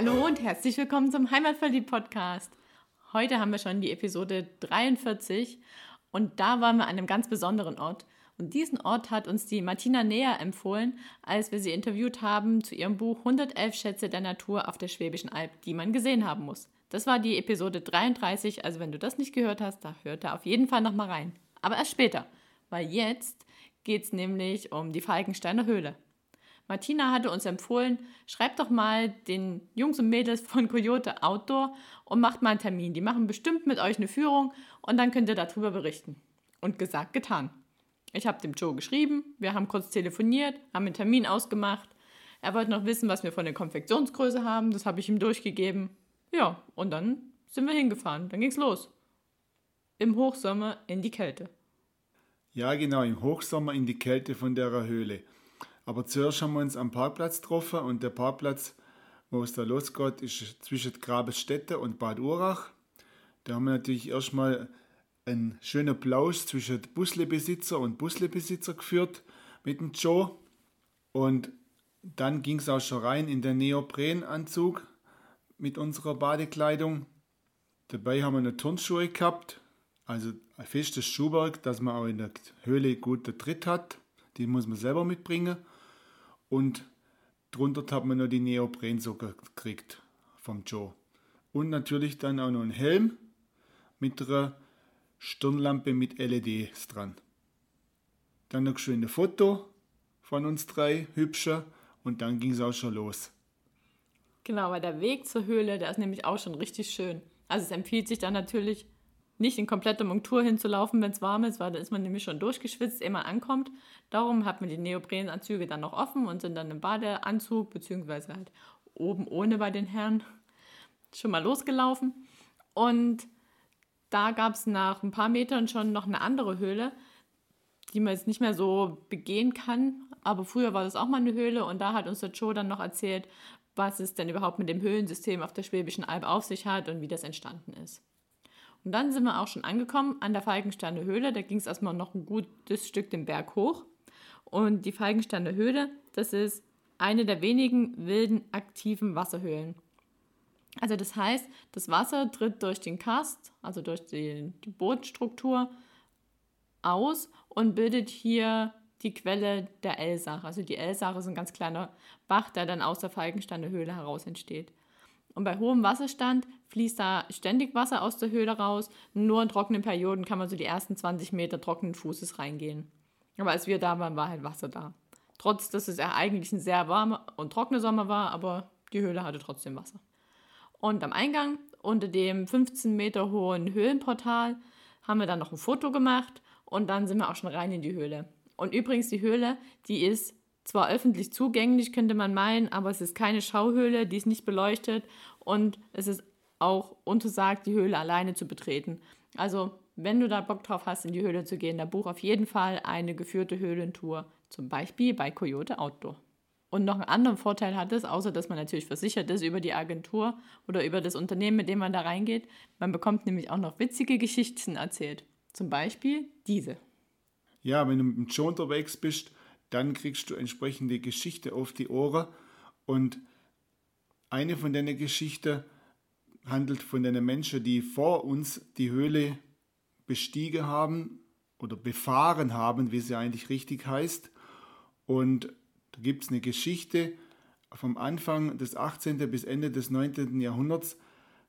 Hallo und herzlich willkommen zum Heimatverliebt-Podcast. Heute haben wir schon die Episode 43 und da waren wir an einem ganz besonderen Ort. Und diesen Ort hat uns die Martina näher empfohlen, als wir sie interviewt haben zu ihrem Buch 111 Schätze der Natur auf der Schwäbischen Alb, die man gesehen haben muss. Das war die Episode 33, also wenn du das nicht gehört hast, da hört da auf jeden Fall nochmal rein. Aber erst später, weil jetzt geht es nämlich um die Falkensteiner Höhle. Martina hatte uns empfohlen, schreibt doch mal den Jungs und Mädels von Coyote Outdoor und macht mal einen Termin. Die machen bestimmt mit euch eine Führung und dann könnt ihr darüber berichten. Und gesagt, getan. Ich habe dem Joe geschrieben, wir haben kurz telefoniert, haben einen Termin ausgemacht. Er wollte noch wissen, was wir von der Konfektionsgröße haben, das habe ich ihm durchgegeben. Ja, und dann sind wir hingefahren, dann ging's los. Im Hochsommer in die Kälte. Ja, genau, im Hochsommer in die Kälte von der Höhle. Aber zuerst haben wir uns am Parkplatz getroffen und der Parkplatz, wo es da losgeht, ist zwischen Grabesstätte und Bad Urach. Da haben wir natürlich erstmal einen schönen Plausch zwischen Buslebesitzer und Buslebesitzer geführt mit dem Joe. Und dann ging es auch schon rein in den Neoprenanzug mit unserer Badekleidung. Dabei haben wir eine Turnschuhe gehabt, also ein festes Schuhwerk, dass man auch in der Höhle gut den Tritt hat. Die muss man selber mitbringen. Und drunter hat man noch die Neoprensocken gekriegt vom Joe. Und natürlich dann auch noch ein Helm mit einer Stirnlampe mit LEDs dran. Dann noch schön ein Foto von uns drei, hübscher, und dann ging es auch schon los. Genau, weil der Weg zur Höhle, der ist nämlich auch schon richtig schön. Also es empfiehlt sich dann natürlich nicht in kompletter Montur hinzulaufen, wenn es warm ist, weil da ist man nämlich schon durchgeschwitzt, ehe man ankommt. Darum hat man die Neoprenanzüge dann noch offen und sind dann im Badeanzug, beziehungsweise halt oben ohne bei den Herren, schon mal losgelaufen. Und da gab es nach ein paar Metern schon noch eine andere Höhle, die man jetzt nicht mehr so begehen kann. Aber früher war das auch mal eine Höhle und da hat uns der Joe dann noch erzählt, was es denn überhaupt mit dem Höhlensystem auf der Schwäbischen Alb auf sich hat und wie das entstanden ist. Und dann sind wir auch schon angekommen an der Falkensteiner Höhle. Da ging es erstmal noch ein gutes Stück den Berg hoch. Und die Falkensteiner Höhle, das ist eine der wenigen wilden aktiven Wasserhöhlen. Also das heißt, das Wasser tritt durch den Kast, also durch die, die Bodenstruktur aus und bildet hier die Quelle der Elsach. Also die Elsach ist ein ganz kleiner Bach, der dann aus der Falkensteiner Höhle heraus entsteht. Und bei hohem Wasserstand fließt da ständig Wasser aus der Höhle raus. Nur in trockenen Perioden kann man so die ersten 20 Meter trockenen Fußes reingehen. Aber als wir da waren, war halt Wasser da. Trotz, dass es ja eigentlich ein sehr warmer und trockener Sommer war, aber die Höhle hatte trotzdem Wasser. Und am Eingang, unter dem 15 Meter hohen Höhlenportal, haben wir dann noch ein Foto gemacht und dann sind wir auch schon rein in die Höhle. Und übrigens, die Höhle, die ist zwar öffentlich zugänglich, könnte man meinen, aber es ist keine Schauhöhle, die ist nicht beleuchtet und es ist auch untersagt, die Höhle alleine zu betreten. Also, wenn du da Bock drauf hast, in die Höhle zu gehen, dann buch auf jeden Fall eine geführte Höhlentour, zum Beispiel bei Coyote Outdoor. Und noch einen anderen Vorteil hat es, außer dass man natürlich versichert ist über die Agentur oder über das Unternehmen, mit dem man da reingeht. Man bekommt nämlich auch noch witzige Geschichten erzählt. Zum Beispiel diese. Ja, wenn du mit dem Joe unterwegs bist, dann kriegst du entsprechende Geschichte auf die Ohren. Und eine von den Geschichten handelt von den Menschen, die vor uns die Höhle bestiegen haben oder befahren haben, wie sie eigentlich richtig heißt. Und da gibt es eine Geschichte vom Anfang des 18. bis Ende des 19. Jahrhunderts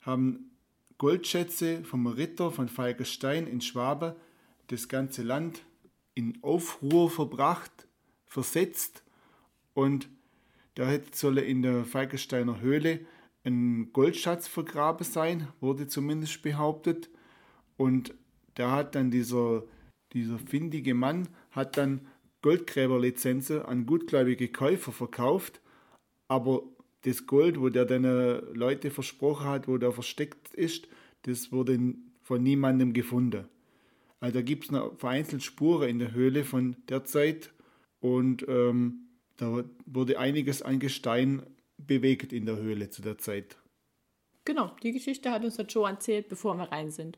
haben Goldschätze vom Ritter von Falkenstein in Schwabe das ganze Land in Aufruhr verbracht versetzt und da solle in der Falkensteiner Höhle ein Goldschatz vergraben sein, wurde zumindest behauptet. Und da hat dann dieser, dieser findige Mann hat dann Goldgräberlizenzen an gutgläubige Käufer verkauft, aber das Gold, wo der den Leute versprochen hat, wo der versteckt ist, das wurde von niemandem gefunden. Also da gibt es noch vereinzelt Spuren in der Höhle von der Zeit und ähm, da wurde einiges an Gestein bewegt in der Höhle zu der Zeit. Genau, die Geschichte hat uns der Joe erzählt, bevor wir rein sind.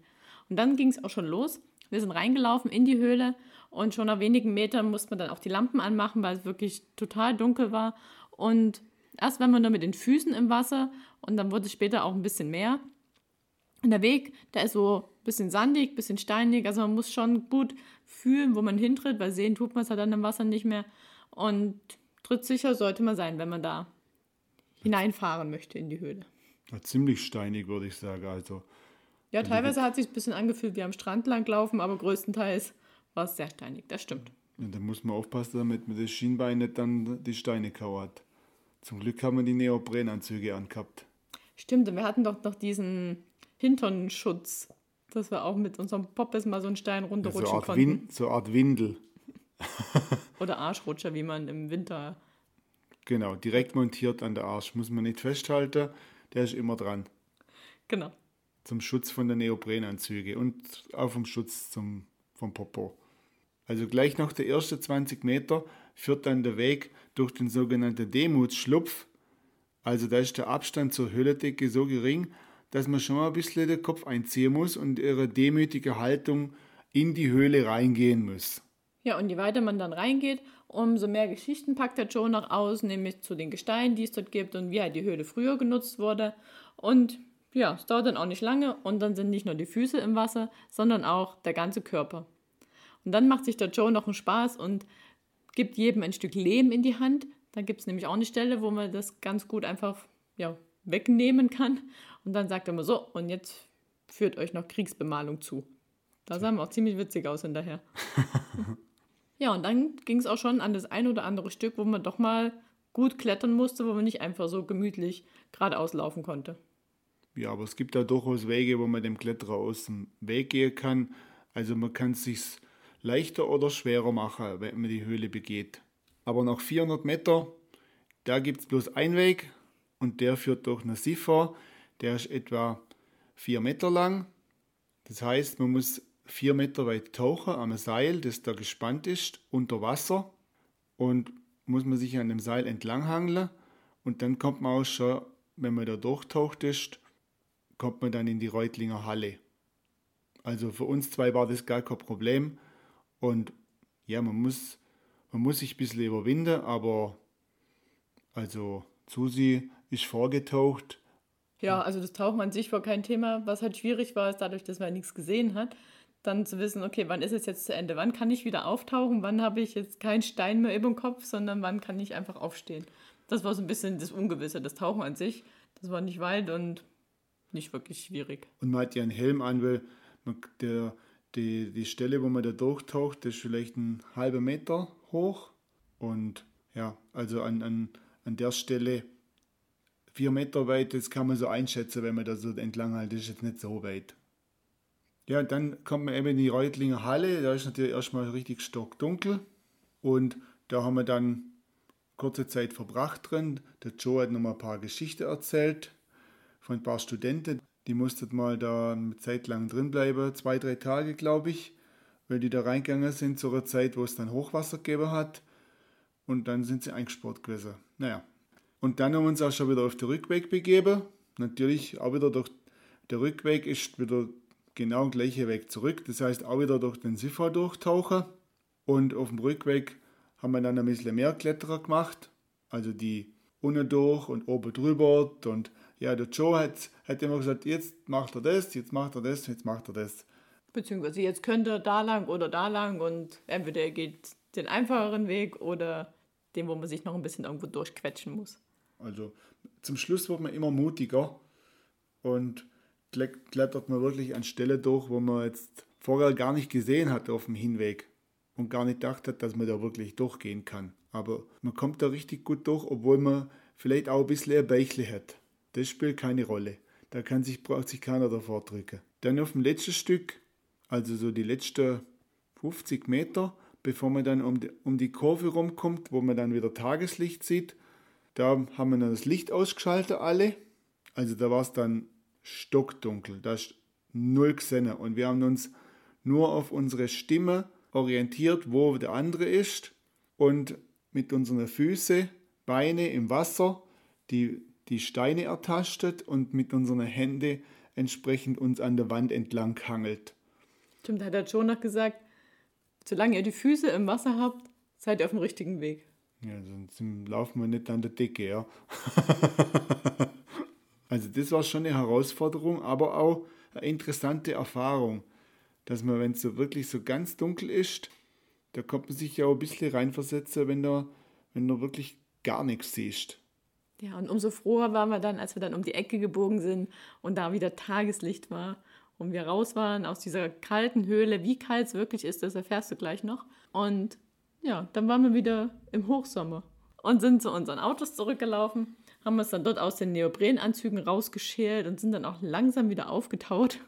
Und dann ging es auch schon los. Wir sind reingelaufen in die Höhle und schon nach wenigen Metern musste man dann auch die Lampen anmachen, weil es wirklich total dunkel war. Und Erst waren wir nur mit den Füßen im Wasser und dann wurde es später auch ein bisschen mehr. Und der Weg, der ist so ein bisschen sandig, ein bisschen steinig. Also man muss schon gut fühlen, wo man hintritt, weil sehen tut man es ja dann im Wasser nicht mehr. Und trittsicher sollte man sein, wenn man da hineinfahren möchte in die Höhle. Ja, ziemlich steinig, würde ich sagen. Also, ja, teilweise hat es sich ein bisschen angefühlt wie am Strand langlaufen, aber größtenteils war es sehr steinig. Das stimmt. Ja, da muss man aufpassen, damit man das Schienbein nicht dann die Steine kauert. Zum Glück haben wir die Neoprenanzüge angehabt. Stimmt, und wir hatten doch noch diesen Hinternschutz, dass wir auch mit unserem Poppes mal so einen Stein runterrutschen ja, so konnten. Win so eine Art Windel. Oder Arschrutscher, wie man im Winter. Genau, direkt montiert an der Arsch. Muss man nicht festhalten, der ist immer dran. Genau. Zum Schutz von der Neoprenanzüge und auch vom Schutz zum, vom Popo. Also gleich nach der ersten 20 Meter führt dann der Weg durch den sogenannten Demutsschlupf. Also da ist der Abstand zur Höhlendecke so gering, dass man schon mal ein bisschen den Kopf einziehen muss und ihre demütige Haltung in die Höhle reingehen muss. Ja, und je weiter man dann reingeht, umso mehr Geschichten packt der Joe noch aus, nämlich zu den Gesteinen, die es dort gibt und wie halt die Höhle früher genutzt wurde. Und ja, es dauert dann auch nicht lange und dann sind nicht nur die Füße im Wasser, sondern auch der ganze Körper. Und dann macht sich der Joe noch einen Spaß und gibt jedem ein Stück Lehm in die Hand. Da gibt es nämlich auch eine Stelle, wo man das ganz gut einfach ja, wegnehmen kann. Und dann sagt er immer so, und jetzt führt euch noch Kriegsbemalung zu. Da sah man auch ziemlich witzig aus hinterher. ja, und dann ging es auch schon an das ein oder andere Stück, wo man doch mal gut klettern musste, wo man nicht einfach so gemütlich geradeaus laufen konnte. Ja, aber es gibt da durchaus Wege, wo man dem Kletterer aus dem Weg gehen kann. Also man kann es sich leichter oder schwerer machen, wenn man die Höhle begeht. Aber nach 400 Meter, da gibt es bloß einen Weg und der führt durch eine Siffer. Der ist etwa 4 Meter lang. Das heißt, man muss 4 Meter weit tauchen am Seil, das da gespannt ist, unter Wasser. Und muss man sich an dem Seil entlanghangeln. Und dann kommt man auch schon, wenn man da durchtaucht ist, kommt man dann in die Reutlinger Halle. Also für uns zwei war das gar kein Problem. Und ja, man muss, man muss sich ein bisschen überwinden, aber also Susi ist vorgetaucht. Ja, also das Tauchen an sich war kein Thema. Was halt schwierig war, ist dadurch, dass man nichts gesehen hat, dann zu wissen, okay, wann ist es jetzt zu Ende? Wann kann ich wieder auftauchen? Wann habe ich jetzt keinen Stein mehr über dem Kopf, sondern wann kann ich einfach aufstehen? Das war so ein bisschen das Ungewisse, das Tauchen an sich. Das war nicht weit und nicht wirklich schwierig. Und man hat ja einen Helm an, weil der, die, die Stelle, wo man da durchtaucht, ist vielleicht ein halber Meter hoch. Und ja, also an, an, an der Stelle vier Meter weit, das kann man so einschätzen, wenn man da so entlang halt, das ist jetzt nicht so weit. Ja, dann kommt man eben in die Reutlinger Halle, da ist natürlich erstmal richtig stockdunkel und da haben wir dann kurze Zeit verbracht drin. Der Joe hat noch mal ein paar Geschichten erzählt von ein paar Studenten. Die mussten mal da eine Zeit lang drin bleiben, zwei, drei Tage, glaube ich, weil die da reingegangen sind zu einer Zeit, wo es dann Hochwasser gegeben hat. Und dann sind sie eingesperrt gewesen. Naja. Und dann haben wir uns auch schon wieder auf den Rückweg begeben. Natürlich auch wieder durch der Rückweg ist wieder genau der gleiche Weg zurück. Das heißt auch wieder durch den Siffer durchtauchen. Und auf dem Rückweg haben wir dann ein bisschen mehr Kletterer gemacht. Also die unten durch und oben drüber und ja, der Joe hat, hat immer gesagt, jetzt macht er das, jetzt macht er das, jetzt macht er das. Beziehungsweise jetzt könnte er da lang oder da lang und entweder er geht den einfacheren Weg oder den, wo man sich noch ein bisschen irgendwo durchquetschen muss. Also zum Schluss wird man immer mutiger und klettert man wirklich an Stelle durch, wo man jetzt vorher gar nicht gesehen hat auf dem Hinweg und gar nicht gedacht hat, dass man da wirklich durchgehen kann. Aber man kommt da richtig gut durch, obwohl man vielleicht auch ein bisschen ein Beichle hat. Das spielt keine Rolle. Da kann sich, braucht sich keiner davor drücken. Dann auf dem letzten Stück, also so die letzten 50 Meter, bevor man dann um die, um die Kurve rumkommt, wo man dann wieder Tageslicht sieht, da haben wir dann das Licht ausgeschaltet alle. Also da war es dann stockdunkel. Da ist null gesehen. Und wir haben uns nur auf unsere Stimme orientiert, wo der andere ist. Und mit unseren Füßen, Beine im Wasser, die die Steine ertastet und mit unseren Händen entsprechend uns an der Wand entlang hangelt. Stimmt, hat er schon noch gesagt, solange ihr die Füße im Wasser habt, seid ihr auf dem richtigen Weg. Ja, sonst laufen wir nicht an der Decke, ja. also das war schon eine Herausforderung, aber auch eine interessante Erfahrung, dass man, wenn es so wirklich so ganz dunkel ist, da kommt man sich ja auch ein bisschen reinversetzen, wenn du, wenn wirklich gar nichts siehst. Ja, und umso froher waren wir dann, als wir dann um die Ecke gebogen sind und da wieder Tageslicht war und wir raus waren aus dieser kalten Höhle. Wie kalt es wirklich ist, das erfährst du gleich noch. Und ja, dann waren wir wieder im Hochsommer und sind zu unseren Autos zurückgelaufen, haben uns dann dort aus den Neoprenanzügen rausgeschält und sind dann auch langsam wieder aufgetaut,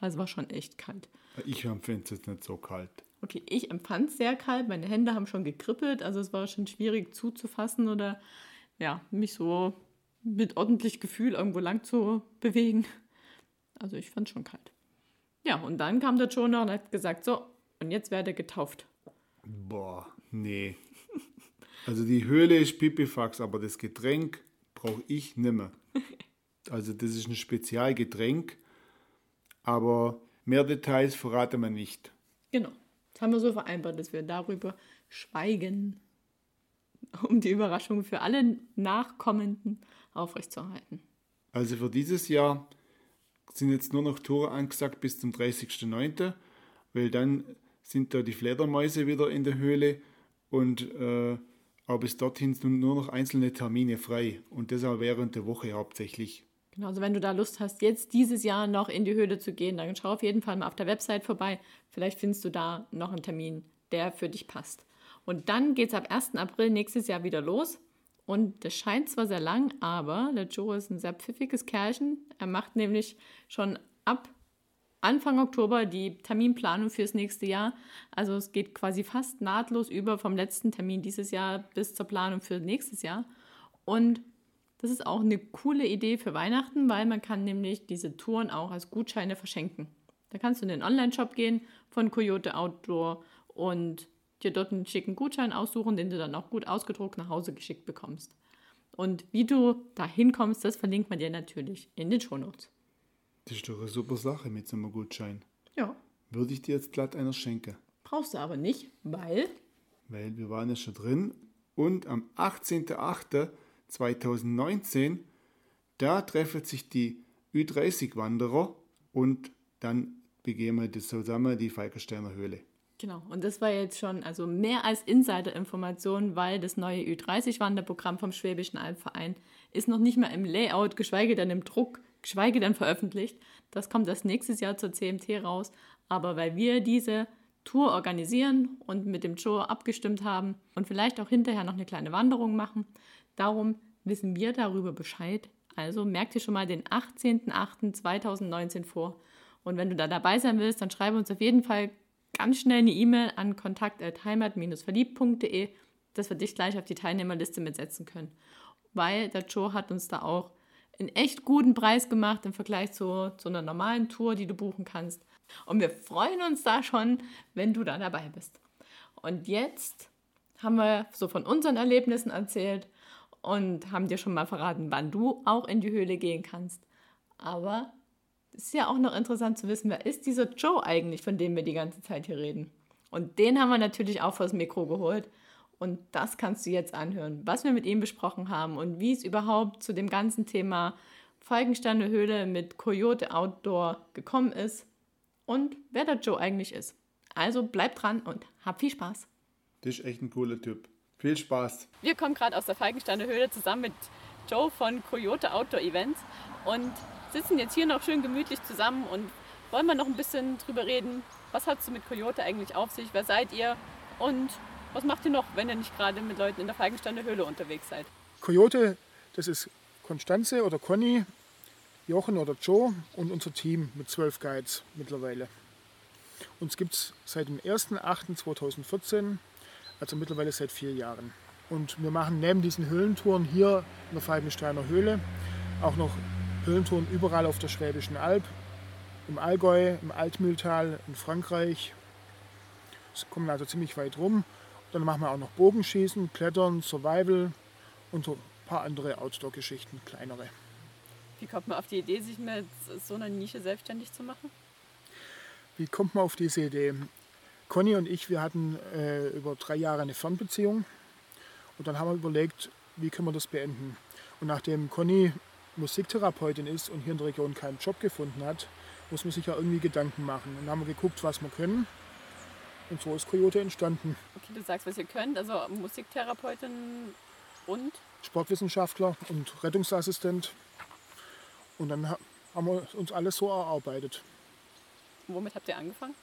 weil es war schon echt kalt. Ich empfinde es jetzt nicht so kalt. Okay, ich empfand es sehr kalt, meine Hände haben schon gekribbelt, also es war schon schwierig zuzufassen oder ja, mich so mit ordentlich Gefühl irgendwo lang zu bewegen. Also ich fand es schon kalt. Ja, und dann kam der Jonah und hat gesagt, so, und jetzt werde getauft. Boah, nee. Also die Höhle ist Pipifax, aber das Getränk brauche ich nimmer. Also das ist ein Spezialgetränk, aber mehr Details verrate man nicht. Genau. Das haben wir so vereinbart, dass wir darüber schweigen, um die Überraschung für alle Nachkommenden aufrechtzuerhalten. Also für dieses Jahr sind jetzt nur noch Tore angesagt bis zum 30.09., weil dann sind da die Fledermäuse wieder in der Höhle und äh, aber bis dorthin sind nur noch einzelne Termine frei und das auch während der Woche hauptsächlich. Genau, also wenn du da Lust hast, jetzt dieses Jahr noch in die Höhle zu gehen, dann schau auf jeden Fall mal auf der Website vorbei. Vielleicht findest du da noch einen Termin, der für dich passt. Und dann geht es ab 1. April nächstes Jahr wieder los. Und das scheint zwar sehr lang, aber der Joe ist ein sehr pfiffiges Kerlchen. Er macht nämlich schon ab Anfang Oktober die Terminplanung fürs nächste Jahr. Also es geht quasi fast nahtlos über vom letzten Termin dieses Jahr bis zur Planung für nächstes Jahr. Und das ist auch eine coole Idee für Weihnachten, weil man kann nämlich diese Touren auch als Gutscheine verschenken. Da kannst du in den Online-Shop gehen von Coyote Outdoor und dir dort einen schicken Gutschein aussuchen, den du dann auch gut ausgedruckt nach Hause geschickt bekommst. Und wie du da hinkommst, das verlinkt man dir natürlich in den Shownotes. Das ist doch eine super Sache mit so einem Gutschein. Ja. Würde ich dir jetzt glatt einer schenken. Brauchst du aber nicht, weil? Weil wir waren ja schon drin und am 18.08.2019, da treffen sich die Ü30-Wanderer und dann begehen wir das zusammen die Falkensteiner Höhle. Genau, und das war jetzt schon also mehr als Insider-Information, weil das neue Ü30-Wanderprogramm vom Schwäbischen Albverein ist noch nicht mal im Layout, geschweige denn im Druck geschweige denn veröffentlicht. Das kommt erst nächstes Jahr zur CMT raus. Aber weil wir diese Tour organisieren und mit dem Joe abgestimmt haben und vielleicht auch hinterher noch eine kleine Wanderung machen, darum wissen wir darüber Bescheid. Also merkt ihr schon mal den 18.08.2019 vor. Und wenn du da dabei sein willst, dann schreibe uns auf jeden Fall ganz schnell eine E-Mail an kontakt.heimat-verliebt.de, dass wir dich gleich auf die Teilnehmerliste mitsetzen können. Weil der Joe hat uns da auch einen echt guten Preis gemacht im Vergleich zu, zu einer normalen Tour, die du buchen kannst. Und wir freuen uns da schon, wenn du da dabei bist. Und jetzt haben wir so von unseren Erlebnissen erzählt und haben dir schon mal verraten, wann du auch in die Höhle gehen kannst. Aber es ist ja auch noch interessant zu wissen, wer ist dieser Joe eigentlich, von dem wir die ganze Zeit hier reden. Und den haben wir natürlich auch vors Mikro geholt. Und das kannst du jetzt anhören, was wir mit ihm besprochen haben und wie es überhaupt zu dem ganzen Thema Falkensteine Höhle mit Coyote Outdoor gekommen ist und wer der Joe eigentlich ist. Also bleib dran und hab viel Spaß. Das ist echt ein cooler Typ. Viel Spaß. Wir kommen gerade aus der Falkensteine Höhle zusammen mit Joe von Coyote Outdoor Events und sitzen jetzt hier noch schön gemütlich zusammen und wollen wir noch ein bisschen drüber reden, was hat es mit Coyote eigentlich auf sich, wer seid ihr und was macht ihr noch, wenn ihr nicht gerade mit Leuten in der Falkensteiner Höhle unterwegs seid? Coyote, das ist Konstanze oder Conny, Jochen oder Joe und unser Team mit zwölf Guides mittlerweile. Uns gibt es seit dem 1.8.2014, also mittlerweile seit vier Jahren. Und wir machen neben diesen Höhlentouren hier in der Falkensteiner Höhle auch noch Höhlentouren überall auf der Schwäbischen Alb, im Allgäu, im Altmühltal, in Frankreich. Es kommen also ziemlich weit rum dann machen wir auch noch Bogenschießen, Klettern, Survival und so ein paar andere Outdoor-Geschichten, kleinere. Wie kommt man auf die Idee, sich mit so einer Nische selbstständig zu machen? Wie kommt man auf diese Idee? Conny und ich, wir hatten äh, über drei Jahre eine Fernbeziehung Und dann haben wir überlegt, wie können wir das beenden. Und nachdem Conny Musiktherapeutin ist und hier in der Region keinen Job gefunden hat, muss man sich ja irgendwie Gedanken machen. Und dann haben wir geguckt, was wir können. Und so ist Coyote entstanden. Okay, du sagst, was ihr könnt. Also Musiktherapeutin und? Sportwissenschaftler und Rettungsassistent. Und dann haben wir uns alles so erarbeitet. Und womit habt ihr angefangen?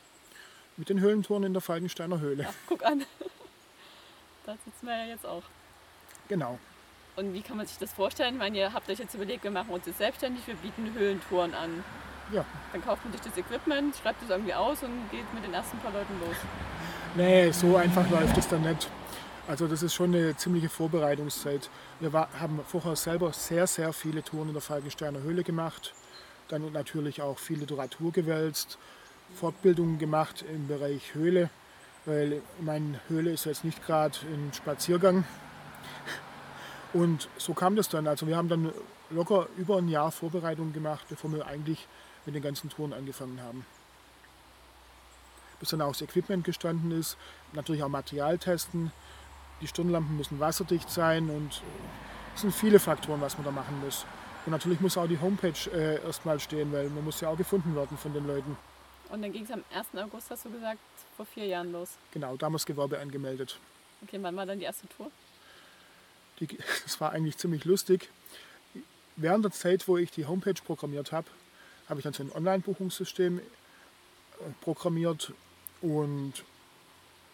Mit den Höhlentouren in der Falkensteiner Höhle. Ach, guck an. da sitzen wir ja jetzt auch. Genau. Und wie kann man sich das vorstellen? Ich meine, ihr habt euch jetzt überlegt, wir machen uns jetzt selbstständig, wir bieten Höhlentouren an. Ja. Dann kauft man sich das Equipment, schreibt es irgendwie aus und geht mit den ersten paar Leuten los. Nee, so einfach läuft es dann nicht. Also das ist schon eine ziemliche Vorbereitungszeit. Wir war, haben vorher selber sehr, sehr viele Touren in der Falkensteiner Höhle gemacht. Dann natürlich auch viel Literatur gewälzt, Fortbildungen gemacht im Bereich Höhle, weil meine Höhle ist jetzt nicht gerade ein Spaziergang. Und so kam das dann. Also wir haben dann locker über ein Jahr Vorbereitung gemacht, bevor wir eigentlich mit den ganzen Touren angefangen haben. Bis dann auch das Equipment gestanden ist, natürlich auch Material testen. Die Stirnlampen müssen wasserdicht sein und es sind viele Faktoren, was man da machen muss. Und natürlich muss auch die Homepage äh, erstmal stehen, weil man muss ja auch gefunden werden von den Leuten. Und dann ging es am 1. August, hast du gesagt, vor vier Jahren los. Genau, da haben wir das Gewerbe angemeldet. Okay, wann war dann die erste Tour? Die, das war eigentlich ziemlich lustig. Während der Zeit, wo ich die Homepage programmiert habe, habe ich dann so ein Online-Buchungssystem äh, programmiert und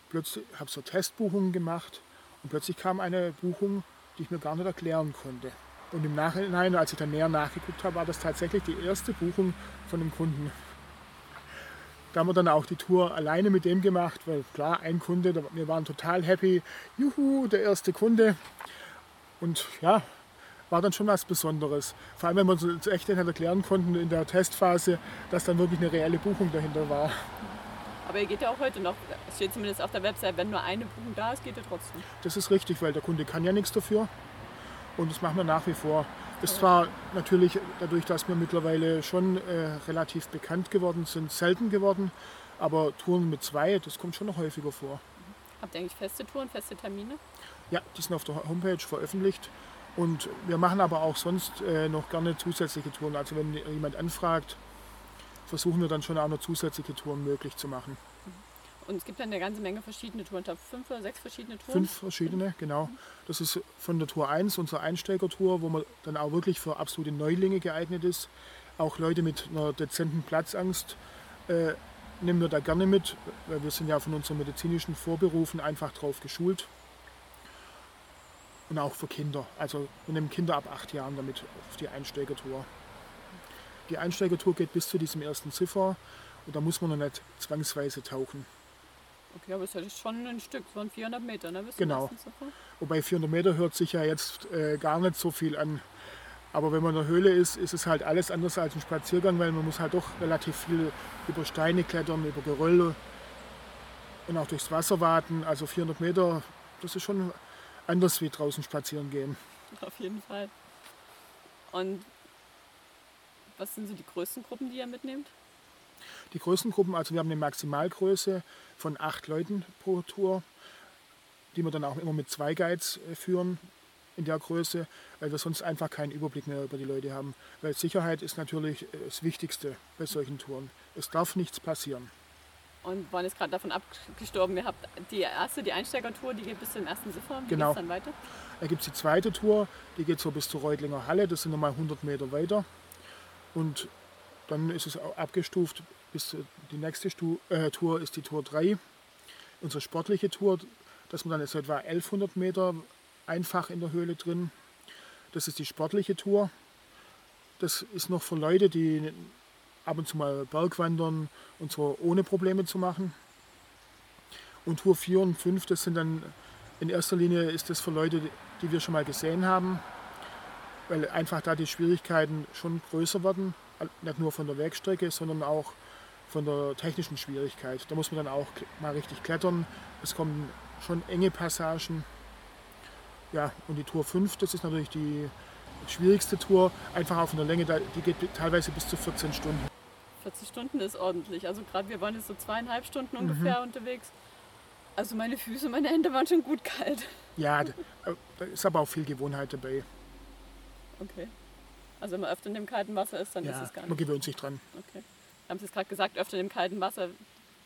plötzlich habe so Testbuchungen gemacht und plötzlich kam eine Buchung, die ich mir gar nicht erklären konnte. Und im Nachhinein, als ich dann näher nachgeguckt habe, war das tatsächlich die erste Buchung von einem Kunden. Da haben wir dann auch die Tour alleine mit dem gemacht, weil klar, ein Kunde, wir waren total happy. Juhu, der erste Kunde. Und ja, war dann schon was Besonderes. Vor allem, wenn wir uns echt erklären konnten in der Testphase, dass dann wirklich eine reelle Buchung dahinter war. Aber ihr geht ja auch heute noch, es steht zumindest auf der Website, wenn nur eine Buchung da ist, geht ihr trotzdem. Das ist richtig, weil der Kunde kann ja nichts dafür. Und das machen wir nach wie vor. Das zwar natürlich dadurch, dass wir mittlerweile schon äh, relativ bekannt geworden sind, selten geworden, aber Touren mit zwei, das kommt schon noch häufiger vor. Habt ihr eigentlich feste Touren, feste Termine? Ja, die sind auf der Homepage veröffentlicht. Und wir machen aber auch sonst äh, noch gerne zusätzliche Touren. Also wenn jemand anfragt, versuchen wir dann schon auch noch zusätzliche Touren möglich zu machen. Und es gibt dann eine ganze Menge verschiedene Touren. Ich glaube, fünf oder sechs verschiedene Touren. Fünf verschiedene, genau. Das ist von der Tour 1, unsere Einsteigertour, wo man dann auch wirklich für absolute Neulinge geeignet ist. Auch Leute mit einer dezenten Platzangst äh, nehmen wir da gerne mit, weil wir sind ja von unseren medizinischen Vorberufen einfach drauf geschult. Und auch für Kinder. Also wir nehmen Kinder ab acht Jahren damit auf die Einsteigertour. Die Einsteigertour geht bis zu diesem ersten Ziffer und da muss man noch nicht zwangsweise tauchen. Okay, aber es ist schon ein Stück, so ein 400 Meter, ne? Bis genau. Wobei 400 Meter hört sich ja jetzt äh, gar nicht so viel an. Aber wenn man in der Höhle ist, ist es halt alles anders als ein Spaziergang, weil man muss halt doch relativ viel über Steine klettern, über Gerölle und auch durchs Wasser warten. Also 400 Meter, das ist schon anders wie draußen spazieren gehen. Auf jeden Fall. Und was sind so die größten Gruppen, die ihr mitnehmt? Die größten Gruppen, also wir haben eine Maximalgröße von acht Leuten pro Tour, die wir dann auch immer mit zwei Guides äh, führen in der Größe, weil wir sonst einfach keinen Überblick mehr über die Leute haben. Weil Sicherheit ist natürlich äh, das Wichtigste bei solchen Touren. Es darf nichts passieren. Und waren jetzt gerade davon abgestorben, ihr habt die erste, die Einsteigertour, die geht bis zum ersten Siffer. Wie genau. dann weiter? Da gibt es die zweite Tour, die geht so bis zur Reutlinger Halle, das sind nochmal 100 Meter weiter. Und dann ist es abgestuft bis die nächste Stu äh, Tour ist die Tour 3. Unsere sportliche Tour, dass man dann ist etwa 1100 Meter einfach in der Höhle drin. Das ist die sportliche Tour. Das ist noch für Leute, die ab und zu mal Bergwandern und so ohne Probleme zu machen. Und Tour 4 und 5, das sind dann in erster Linie ist das für Leute, die wir schon mal gesehen haben, weil einfach da die Schwierigkeiten schon größer werden, nicht nur von der Wegstrecke, sondern auch von der technischen Schwierigkeit. Da muss man dann auch mal richtig klettern. Es kommen schon enge Passagen. Ja, und die Tour 5, das ist natürlich die schwierigste Tour, einfach auf einer Länge, die geht teilweise bis zu 14 Stunden. 40 Stunden ist ordentlich. Also gerade wir waren jetzt so zweieinhalb Stunden ungefähr mhm. unterwegs. Also meine Füße, meine Hände waren schon gut kalt. Ja, da da ist aber auch viel Gewohnheit dabei. Okay. Also wenn man öfter in dem kalten Wasser ist, dann ist Ja, es gar man nicht. gewöhnt sich dran. Okay. Wir haben es jetzt gerade gesagt, öfter in dem kalten Wasser.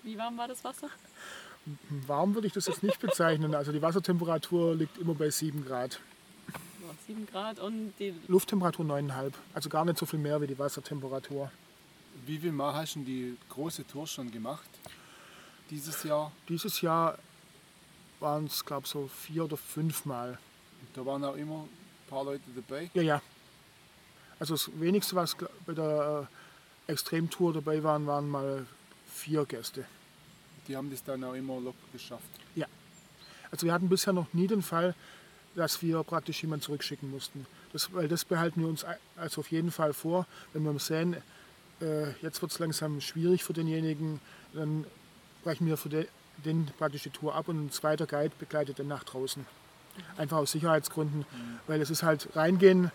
Wie warm war das Wasser? Warm würde ich das jetzt nicht bezeichnen. Also die Wassertemperatur liegt immer bei 7 Grad. Ja, 7 Grad und die Lufttemperatur 9,5. Also gar nicht so viel mehr wie die Wassertemperatur. Wie viel Mal hast du die große Tour schon gemacht? Dieses Jahr? Dieses Jahr waren es, glaube ich, so vier oder fünf Mal. Da waren auch immer ein paar Leute dabei. Ja, ja. Also das wenigste, was bei der äh, Extremtour dabei waren, waren mal vier Gäste. Die haben das dann auch immer locker geschafft. Also wir hatten bisher noch nie den Fall, dass wir praktisch jemanden zurückschicken mussten. Das, weil das behalten wir uns ei- also auf jeden Fall vor. Wenn wir sehen, äh, jetzt wird es langsam schwierig für denjenigen, dann brechen wir für de, den praktisch die Tour ab und ein zweiter Guide begleitet den nach draußen. Einfach aus Sicherheitsgründen, weil es ist halt reingehen,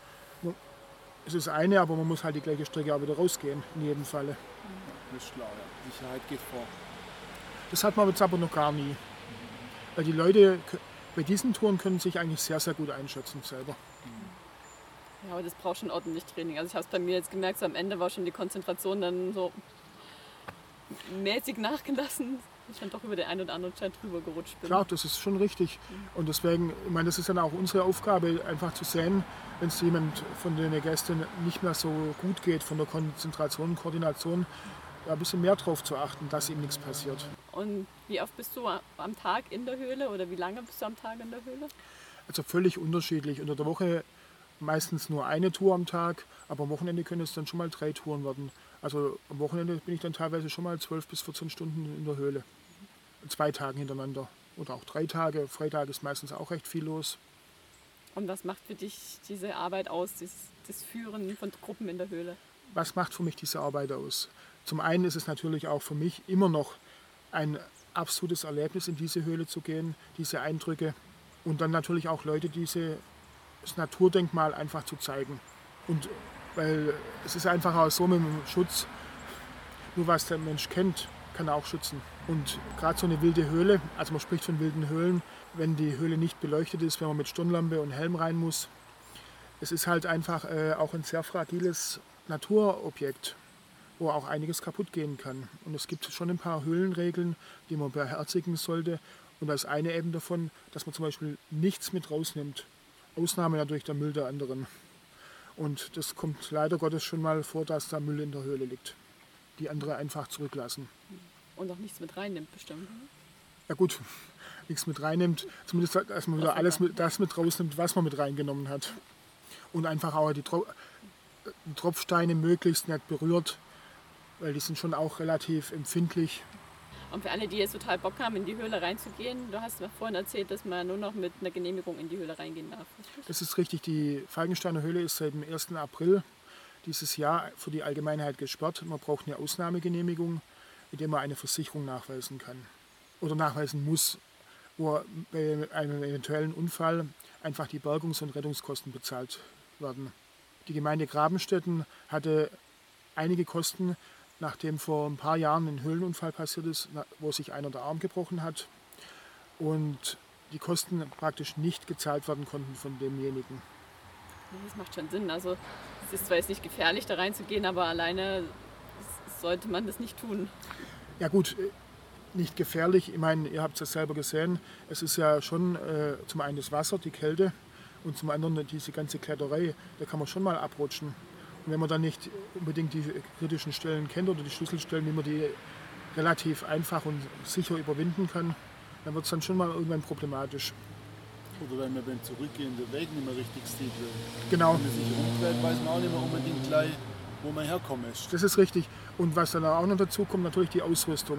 es ist eine, aber man muss halt die gleiche Strecke auch wieder rausgehen, in jedem Falle. Das ist klar, ja. Sicherheit geht vor. Das hat man jetzt aber noch gar nie. Weil die Leute bei diesen Touren können sich eigentlich sehr, sehr gut einschätzen selber. Ja, aber das braucht schon ordentlich Training. Also ich habe es bei mir jetzt gemerkt, so am Ende war schon die Konzentration dann so mäßig nachgelassen, dass ich dann doch über den einen oder anderen Stein drüber gerutscht bin. Klar, das ist schon richtig. Und deswegen, ich meine, das ist dann auch unsere Aufgabe, einfach zu sehen, wenn es jemand von den Gästen nicht mehr so gut geht, von der Konzentration, Koordination, da ein bisschen mehr drauf zu achten, dass ihm nichts passiert. Und wie oft bist du am Tag in der Höhle oder wie lange bist du am Tag in der Höhle? Also völlig unterschiedlich. Unter der Woche meistens nur eine Tour am Tag, aber am Wochenende können es dann schon mal drei Touren werden. Also am Wochenende bin ich dann teilweise schon mal 12 bis 14 Stunden in der Höhle. Zwei Tage hintereinander. Oder auch drei Tage. Freitag ist meistens auch recht viel los. Und was macht für dich diese Arbeit aus, das, das Führen von Gruppen in der Höhle? was macht für mich diese Arbeit aus? Zum einen ist es natürlich auch für mich immer noch ein absolutes Erlebnis, in diese Höhle zu gehen, diese Eindrücke und dann natürlich auch Leute dieses Naturdenkmal einfach zu zeigen. Und weil es ist einfach auch so mit dem Schutz, nur was der Mensch kennt, kann er auch schützen. Und gerade so eine wilde Höhle, also man spricht von wilden Höhlen, wenn die Höhle nicht beleuchtet ist, wenn man mit Stirnlampe und Helm rein muss, es ist halt einfach äh, auch ein sehr fragiles Naturobjekt, wo auch einiges kaputt gehen kann. Und es gibt schon ein paar Höhlenregeln, die man beherzigen sollte. Und da ist eine eben davon, dass man zum Beispiel nichts mit rausnimmt. Ausnahme natürlich der Müll der anderen. Und das kommt leider Gottes schon mal vor, dass da Müll in der Höhle liegt. Die andere einfach zurücklassen. Und auch nichts mit reinnimmt bestimmt. Ja gut, nichts mit reinnimmt, zumindest dass man wieder alles mit, das mit rausnimmt, was man mit reingenommen hat. Und einfach auch die, Tro die Tropfsteine möglichst nicht berührt, weil die sind schon auch relativ empfindlich. Und für alle, die jetzt total Bock haben, in die Höhle reinzugehen, du hast mir vorhin erzählt, dass man nur noch mit einer Genehmigung in die Höhle reingehen darf. Das ist richtig, die Falkensteiner Höhle ist seit dem 1. April dieses Jahr für die Allgemeinheit gesperrt. Man braucht eine Ausnahmegenehmigung, mit der man eine Versicherung nachweisen kann oder nachweisen muss, wo bei einem eventuellen Unfall einfach die Bergungs- und Rettungskosten bezahlt werden. Die Gemeinde Grabenstetten hatte einige Kosten, nachdem vor ein paar Jahren ein Höhlenunfall passiert ist, wo sich einer der Arm gebrochen hat und die Kosten praktisch nicht gezahlt werden konnten von demjenigen. Das macht schon Sinn. Also es ist zwar jetzt nicht gefährlich, da reinzugehen, aber alleine sollte man das nicht tun. Ja gut, äh, nicht gefährlich. Ich meine, ihr habt es ja selber gesehen. Es ist ja schon äh, zum einen das Wasser, die Kälte und zum anderen diese ganze Kletterei. Da kann man schon mal abrutschen. Und wenn man dann nicht unbedingt die kritischen Stellen kennt oder die Schlüsselstellen, wie man die relativ einfach und sicher überwinden kann, dann wird es dann schon mal irgendwann problematisch. Oder wenn man beim Zurückgehen den Weg nicht mehr richtig sieht. Wenn Genau, man sich umdreht, weiß man auch nicht mehr unbedingt gleich, wo man herkommen ist. das ist richtig. Und was dann auch noch dazu kommt, natürlich die Ausrüstung.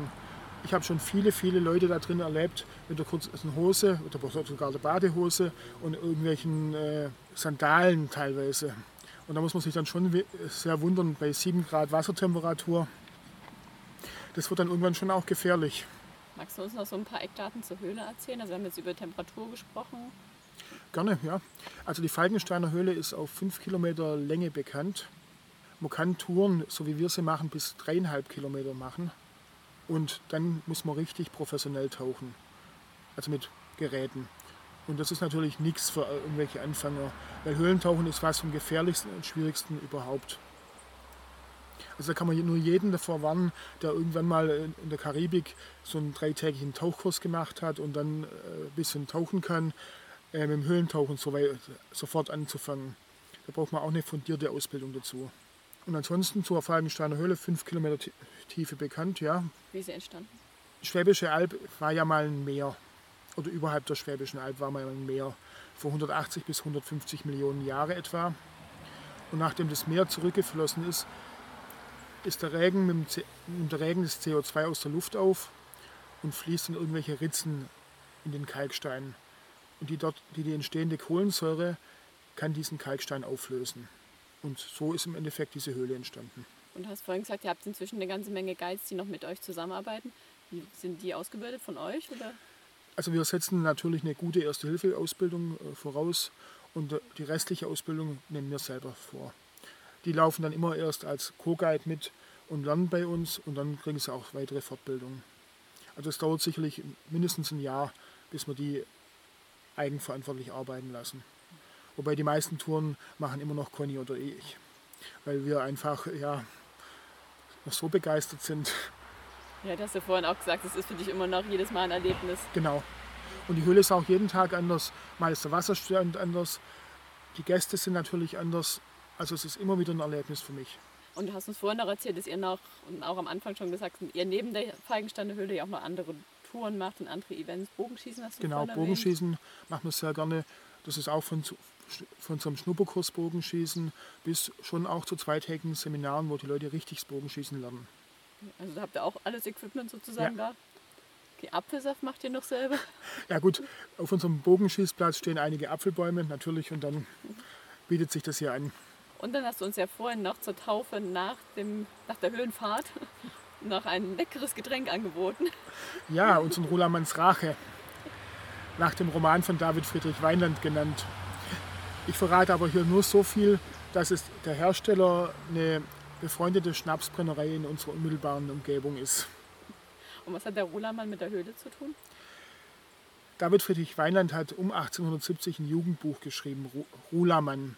Ich habe schon viele, viele Leute da drin erlebt mit der kurzen Hose oder sogar der Badehose und irgendwelchen äh, Sandalen teilweise. Und da muss man sich dann schon sehr wundern, bei 7 Grad Wassertemperatur. Das wird dann irgendwann schon auch gefährlich. Magst du uns noch so ein paar Eckdaten zur Höhle erzählen? Also wir haben jetzt über Temperatur gesprochen. Gerne, ja. Also die Falkensteiner Höhle ist auf 5 Kilometer Länge bekannt. Man kann Touren, so wie wir sie machen, bis dreieinhalb Kilometer machen. Und dann muss man richtig professionell tauchen. also mit Geräten. Und das ist natürlich nichts für irgendwelche Anfänger, weil Höhlentauchen ist was vom gefährlichsten und schwierigsten überhaupt. Also da kann man nur jeden davor warnen, der irgendwann mal in der Karibik so einen dreitägigen Tauchkurs gemacht hat und dann äh, ein bisschen tauchen kann, äh, mit dem Höhlentauchen so weit, sofort anzufangen. Da braucht man auch eine fundierte Ausbildung dazu. Und ansonsten zur Falkensteiner Höhle, fünf Kilometer Tiefe bekannt, ja. Wie ist sie entstanden? Schwäbische Alb war ja mal ein Meer. Oder überhalb der Schwäbischen Alb war mal ein Meer. Vor 180 bis 150 Millionen Jahre etwa. Und nachdem das Meer zurückgeflossen ist, ist der Regen, mit dem nimmt der Regen das CO2 aus der Luft auf und fließt in irgendwelche Ritzen in den Kalkstein. Und die dort die, die entstehende Kohlensäure kann diesen Kalkstein auflösen. Und so ist im Endeffekt diese Höhle entstanden. Und hast vorhin gesagt, ihr habt inzwischen eine ganze Menge Guides, die noch mit euch zusammenarbeiten. Sind die ausgebildet von euch? Oder? Also wir setzen natürlich eine gute Erste-Hilfe-Ausbildung äh, voraus und äh, die restliche Ausbildung nehmen wir selber vor. Die laufen dann immer erst als Co-Guide mit und lernen bei uns und dann kriegen sie auch weitere Fortbildungen. Also es dauert sicherlich mindestens ein Jahr, bis wir die eigenverantwortlich arbeiten lassen. Wobei die meisten Touren machen immer noch Conny oder ich, weil wir einfach ja, so begeistert sind. Ja, das hast du vorhin auch gesagt, das ist für dich immer noch jedes Mal ein Erlebnis. Genau. Und die Höhle ist auch jeden Tag anders. Mal ist der Wasserstand anders, die Gäste sind natürlich anders. Also es ist immer wieder ein Erlebnis für mich. Und du hast uns vorhin noch erzählt, dass ihr noch, und auch am Anfang schon gesagt habt, ihr neben der Feigensteiner Höhle ja auch noch andere Touren macht und andere Events. Bogenschießen hast du Genau, Bogenschießen machen wir sehr gerne. Das ist auch von, von so einem Schnupperkurs Bogenschießen bis schon auch zu zweitägigen Seminaren, wo die Leute richtig Bogenschießen lernen. Also da habt ihr auch alles Equipment sozusagen ja. da? Okay, Apfelsaft macht ihr noch selber? Ja gut, auf unserem Bogenschießplatz stehen einige Apfelbäume natürlich und dann bietet sich das hier an. Und dann hast du uns ja vorhin noch zur Taufe nach, dem, nach der Höhenfahrt noch ein leckeres Getränk angeboten. Ja, unseren Rulermanns Rache. Nach dem Roman von David Friedrich Weinland genannt. Ich verrate aber hier nur so viel, dass es der Hersteller eine befreundete Schnapsbrennerei in unserer unmittelbaren Umgebung ist. Und was hat der Rulermann mit der Höhle zu tun? David Friedrich Weinland hat um 1870 ein Jugendbuch geschrieben, Rulermann.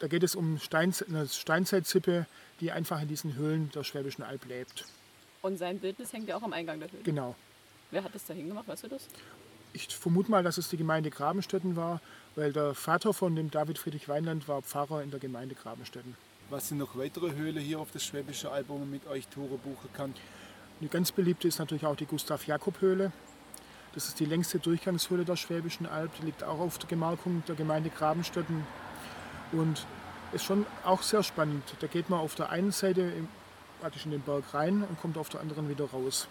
Da geht es um eine Steinzeitsippe, die einfach in diesen Höhlen der Schwäbischen Alb lebt. Und sein Bildnis hängt ja auch am Eingang der Höhle. Genau. Wer hat das da hingemacht, weißt du das? Ich vermute mal, dass es die Gemeinde Grabenstetten war, weil der Vater von dem David Friedrich Weinland war Pfarrer in der Gemeinde Grabenstetten. Was sind noch weitere Höhle hier auf der Schwäbische Alb, wo man mit euch Tore buchen kann? Eine ganz beliebte ist natürlich auch die Gustav-Jakob-Höhle. Das ist die längste Durchgangshöhle der Schwäbischen Alb. Die liegt auch auf der Gemarkung der Gemeinde Grabenstetten. Und ist schon auch sehr spannend. Da geht man auf der einen Seite praktisch in den Berg rein und kommt auf der anderen wieder raus.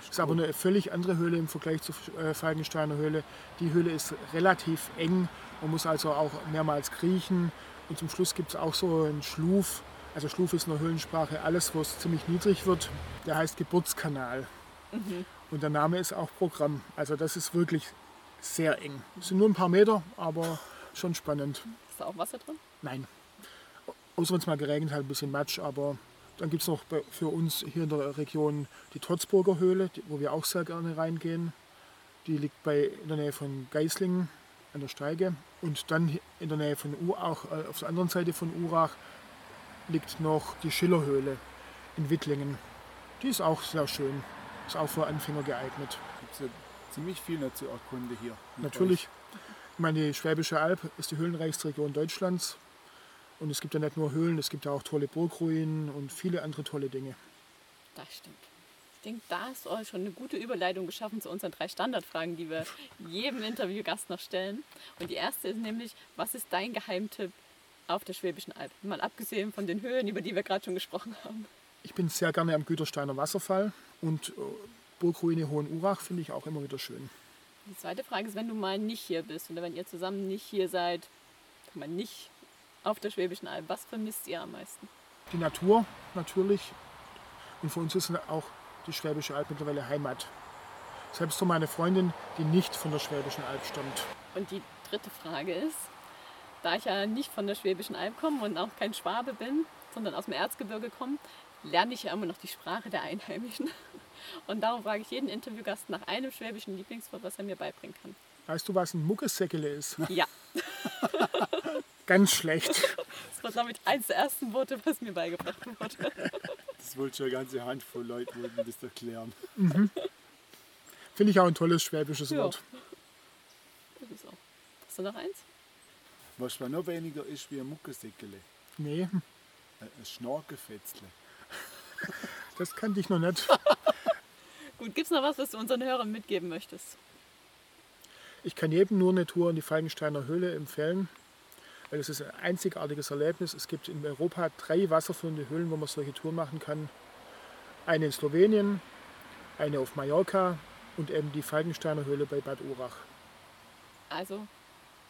Das ist aber eine völlig andere Höhle im Vergleich zur äh, Falkensteiner Höhle. Die Höhle ist relativ eng. Man muss also auch mehrmals kriechen. Und zum Schluss gibt es auch so einen Schluf. Also Schluf ist in der Höhlensprache alles, wo es ziemlich niedrig wird. Der heißt Geburtskanal. Mhm. Und der Name ist auch Programm. Also das ist wirklich sehr eng. Es sind nur ein paar Meter, aber schon spannend. Ist da auch Wasser drin? Nein. Außer wenn es mal geregnet hat, ein bisschen Matsch, aber dann gibt es noch für uns hier in der Region die Totzburger Höhle, wo wir auch sehr gerne reingehen. Die liegt bei, in der Nähe von Geislingen an der Steige. Und dann in der Nähe von Urach, äh, auf der anderen Seite von Urach, liegt noch die Schillerhöhle in Wittlingen. Die ist auch sehr schön. Ist auch für Anfänger geeignet. Gibt es ja ziemlich viel zu erkunden hier. Natürlich. Euch. Ich meine, die Schwäbische Alb ist die höhlenreichste Region Deutschlands. Und es gibt ja nicht nur Höhlen, es gibt ja auch tolle Burgruinen und viele andere tolle Dinge. Das stimmt. Ich denke, da hast du euch schon eine gute Überleitung geschaffen zu unseren drei Standardfragen, die wir jedem Interviewgast noch stellen. Und die erste ist nämlich, was ist dein Geheimtipp auf der Schwäbischen Alb? Mal abgesehen von den Höhen, über die wir gerade schon gesprochen haben. Ich bin sehr gerne am Gütersteiner Wasserfall und äh, Burgruine Hohenurach finde ich auch immer wieder schön. Die zweite Frage ist, wenn du mal nicht hier bist oder wenn ihr zusammen nicht hier seid, kann man nicht auf der Schwäbischen Alb, was vermisst ihr am meisten? Die Natur natürlich. Und für uns ist auch die Schwäbische Alb mittlerweile Heimat. Selbst für meine Freundin, die nicht von der Schwäbischen Alb stammt. Und die dritte Frage ist, da ich ja nicht von der Schwäbischen Alb komme und auch kein Schwabe bin, sondern aus dem Erzgebirge komme, lerne ich ja immer noch die Sprache der Einheimischen. Und darum frage ich jeden Interviewgast nach einem schwäbischen Lieblingswort, was er mir beibringen kann. Weißt du, was ein Muckesäckele ist? Ja, Ganz schlecht. das war, glaube ich, eines der ersten Worte, was mir beigebracht wurde. Das wollte schon eine ganze Handvoll Leute wollten das erklären. Finde ich auch ein tolles schwäbisches Ja. Wort. Das ist auch. Hast du noch eins? Was zwar noch weniger ist wie ein Muckesäckele, Nee, ein Schnorkefetzle. das kannte ich noch nicht. Gut, gibt es noch was, was du unseren Hörern mitgeben möchtest? Ich kann jedem nur eine Tour in die Falkensteiner Höhle empfehlen, weil es ist ein einzigartiges Erlebnis. Es gibt in Europa drei wasserführende Höhlen, wo man solche Touren machen kann. Eine in Slowenien, eine auf Mallorca und eben die Falkensteiner Höhle bei Bad Urach. Also,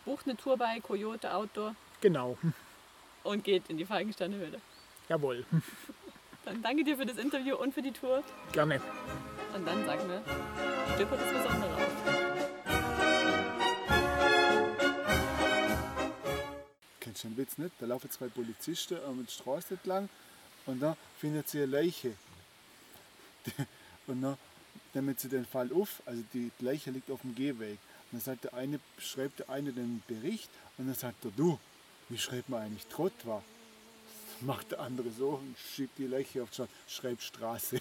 bucht eine Tour bei Coyote Outdoor Genau, und geht in die Falkensteiner Höhle. jawohl, Dann danke dir für das Interview und für die Tour. gerne. Und dann sagen wir, stöbert das Besondere auf. Kennst du den Witz nicht? Da laufen zwei Polizisten an der Straße entlang und da findet sie eine Leiche. Und dann nehmen sie den Fall auf, also die Leiche liegt auf dem Gehweg. Und dann sagt der eine, schreibt der eine den Bericht und dann sagt er, du, wie schreibt man eigentlich Trott war? Macht der andere so und schiebt die Leiche auf die Straße, schreibt Straße.